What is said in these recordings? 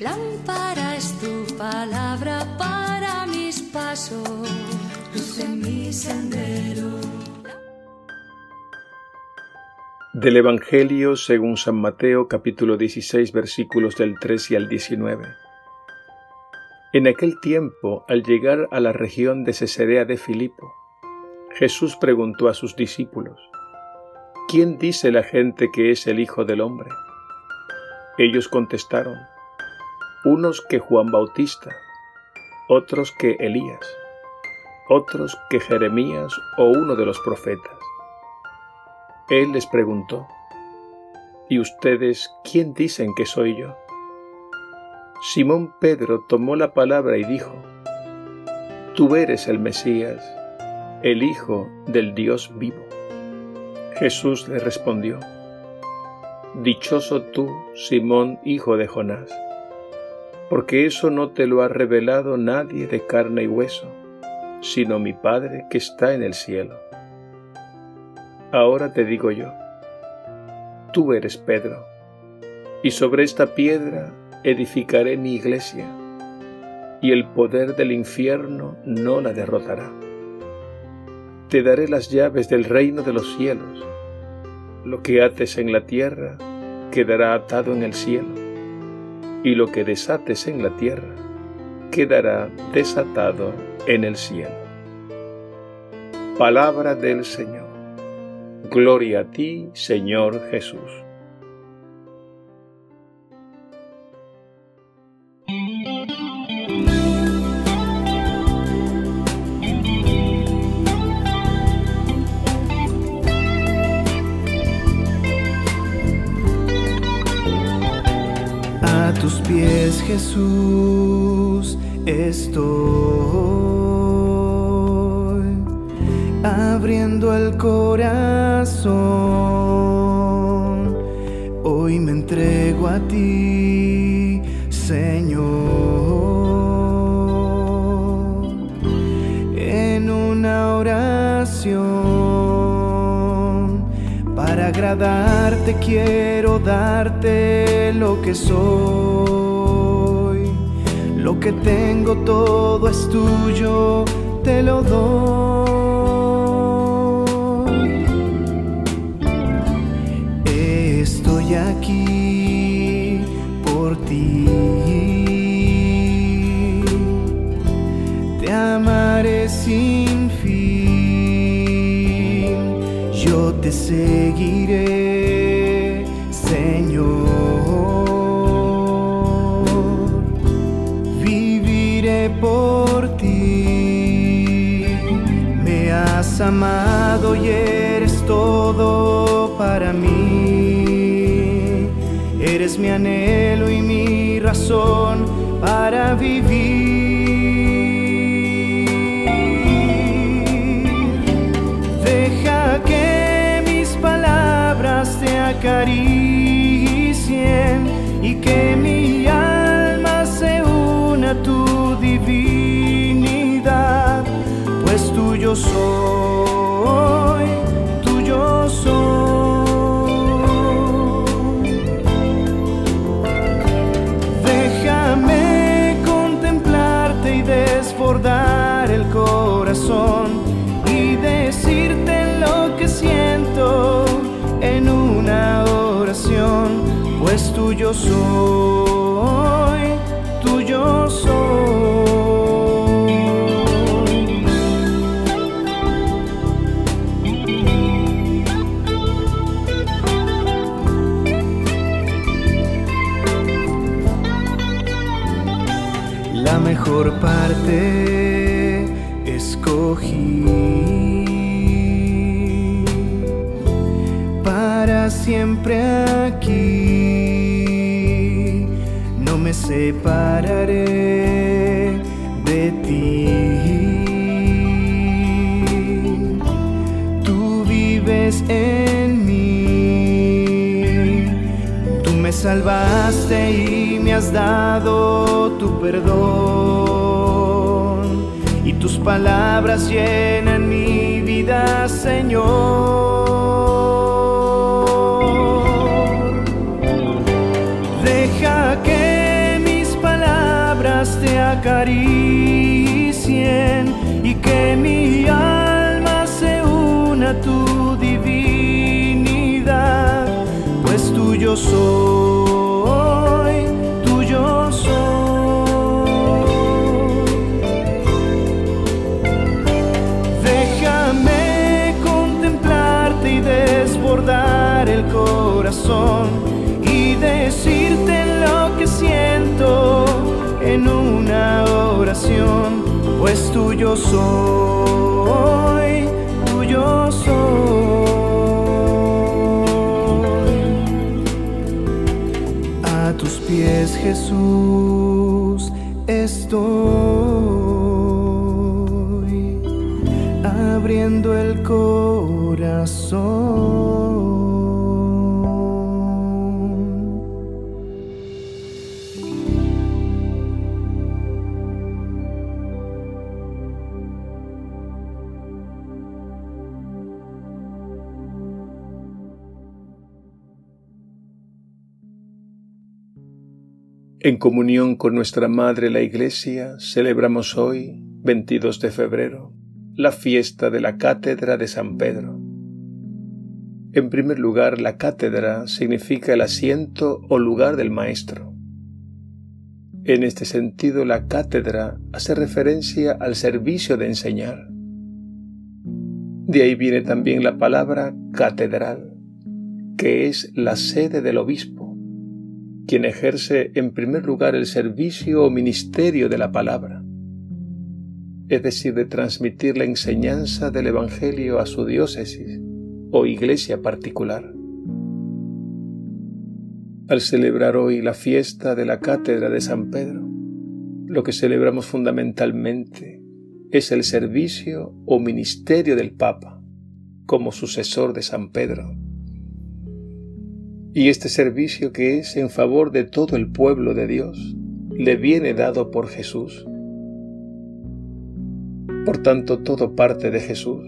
Lámpara es tu palabra para mis pasos, luz en mi sendero. Del Evangelio según San Mateo capítulo 16 versículos del 3 y al 19. En aquel tiempo, al llegar a la región de Cesarea de Filipo, Jesús preguntó a sus discípulos, ¿quién dice la gente que es el Hijo del Hombre? Ellos contestaron, unos que Juan Bautista, otros que Elías, otros que Jeremías o uno de los profetas. Él les preguntó, ¿y ustedes quién dicen que soy yo? Simón Pedro tomó la palabra y dijo, Tú eres el Mesías, el Hijo del Dios vivo. Jesús le respondió, Dichoso tú, Simón, hijo de Jonás, porque eso no te lo ha revelado nadie de carne y hueso, sino mi Padre que está en el cielo. Ahora te digo yo, tú eres Pedro, y sobre esta piedra edificaré mi iglesia, y el poder del infierno no la derrotará. Te daré las llaves del reino de los cielos. Lo que ates en la tierra quedará atado en el cielo, y lo que desates en la tierra quedará desatado en el cielo. Palabra del Señor. Gloria a ti, Señor Jesús. Jesús, estoy abriendo el corazón. Hoy me entrego a ti, Señor, en una oración. Agradarte quiero darte lo que soy, lo que tengo todo es tuyo, te lo doy. Estoy aquí por ti. Te amaré sin seguiré, Señor. Viviré por ti. Me has amado y eres todo para mí. Eres mi anhelo y mi razón para vivir. Acaricien y que mi tuyo soy, tuyo soy. La mejor parte escogí para siempre aquí. Me separaré de ti. Tú vives en mí. Tú me salvaste y me has dado tu perdón. Y tus palabras llenan mi vida, Señor. Y que mi alma se una a tu divinidad, pues tuyo soy, tuyo soy. Déjame contemplarte y desbordar el corazón y decirte pues tuyo soy, tuyo soy. A tus pies, Jesús, estoy abriendo el corazón. En comunión con nuestra Madre la Iglesia, celebramos hoy, 22 de febrero, la fiesta de la Cátedra de San Pedro. En primer lugar, la cátedra significa el asiento o lugar del maestro. En este sentido, la cátedra hace referencia al servicio de enseñar. De ahí viene también la palabra catedral, que es la sede del obispo quien ejerce en primer lugar el servicio o ministerio de la palabra, es decir, de transmitir la enseñanza del Evangelio a su diócesis o iglesia particular. Al celebrar hoy la fiesta de la Cátedra de San Pedro, lo que celebramos fundamentalmente es el servicio o ministerio del Papa como sucesor de San Pedro y este servicio que es en favor de todo el pueblo de Dios le viene dado por Jesús. Por tanto, todo parte de Jesús,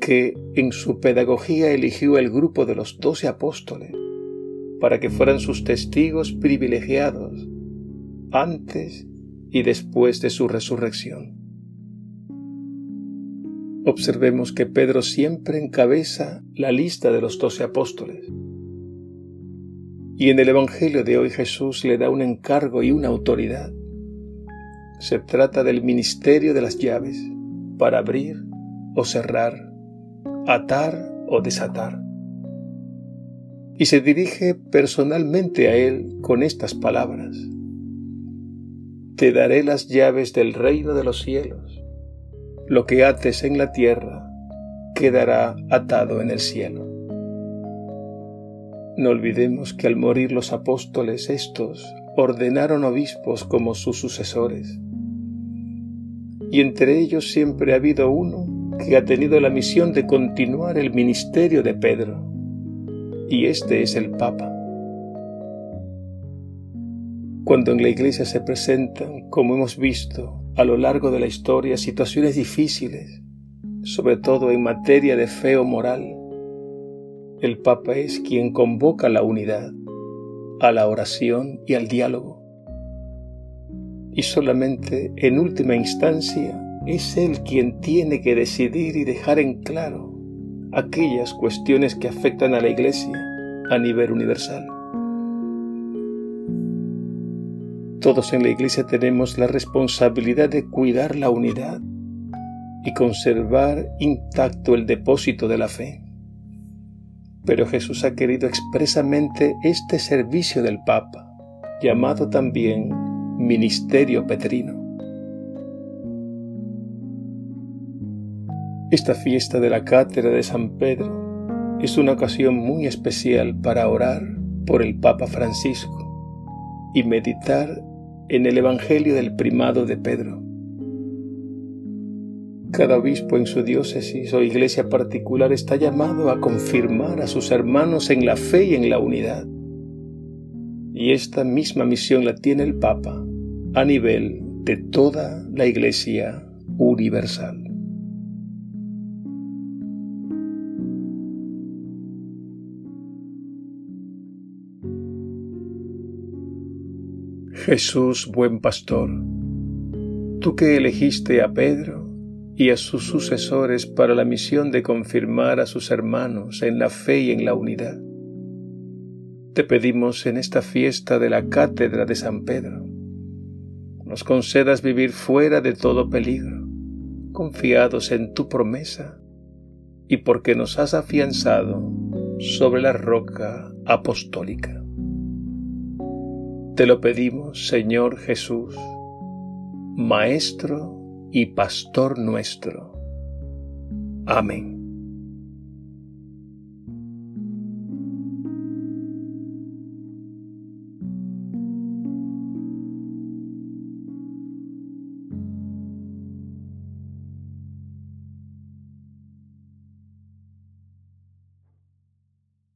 que en su pedagogía eligió el grupo de los doce apóstoles para que fueran sus testigos privilegiados antes y después de su resurrección. Observemos que Pedro siempre encabeza la lista de los doce apóstoles y en el Evangelio de hoy Jesús le da un encargo y una autoridad. Se trata del ministerio de las llaves para abrir o cerrar, atar o desatar. Y se dirige personalmente a él con estas palabras. Te daré las llaves del reino de los cielos. Lo que ates en la tierra quedará atado en el cielo. No olvidemos que al morir los apóstoles estos ordenaron obispos como sus sucesores. Y entre ellos siempre ha habido uno que ha tenido la misión de continuar el ministerio de Pedro. Y este es el Papa. Cuando en la Iglesia se presentan, como hemos visto a lo largo de la historia, situaciones difíciles, sobre todo en materia de fe o moral, el Papa es quien convoca a la unidad, a la oración y al diálogo. Y solamente en última instancia es Él quien tiene que decidir y dejar en claro aquellas cuestiones que afectan a la Iglesia a nivel universal. Todos en la Iglesia tenemos la responsabilidad de cuidar la unidad y conservar intacto el depósito de la fe. Pero Jesús ha querido expresamente este servicio del Papa, llamado también ministerio petrino. Esta fiesta de la Cátedra de San Pedro es una ocasión muy especial para orar por el Papa Francisco y meditar en el Evangelio del primado de Pedro. Cada obispo en su diócesis o iglesia particular está llamado a confirmar a sus hermanos en la fe y en la unidad. Y esta misma misión la tiene el Papa a nivel de toda la Iglesia universal. Jesús, buen pastor, Tú que elegiste a Pedro y a sus sucesores para la misión de confirmar a sus hermanos en la fe y en la unidad. Te pedimos en esta fiesta de la Cátedra de San Pedro, nos concedas vivir fuera de todo peligro, confiados en tu promesa y porque nos has afianzado sobre la roca apostólica. Te lo pedimos, Señor Jesús, Maestro y Pastor nuestro. Amén.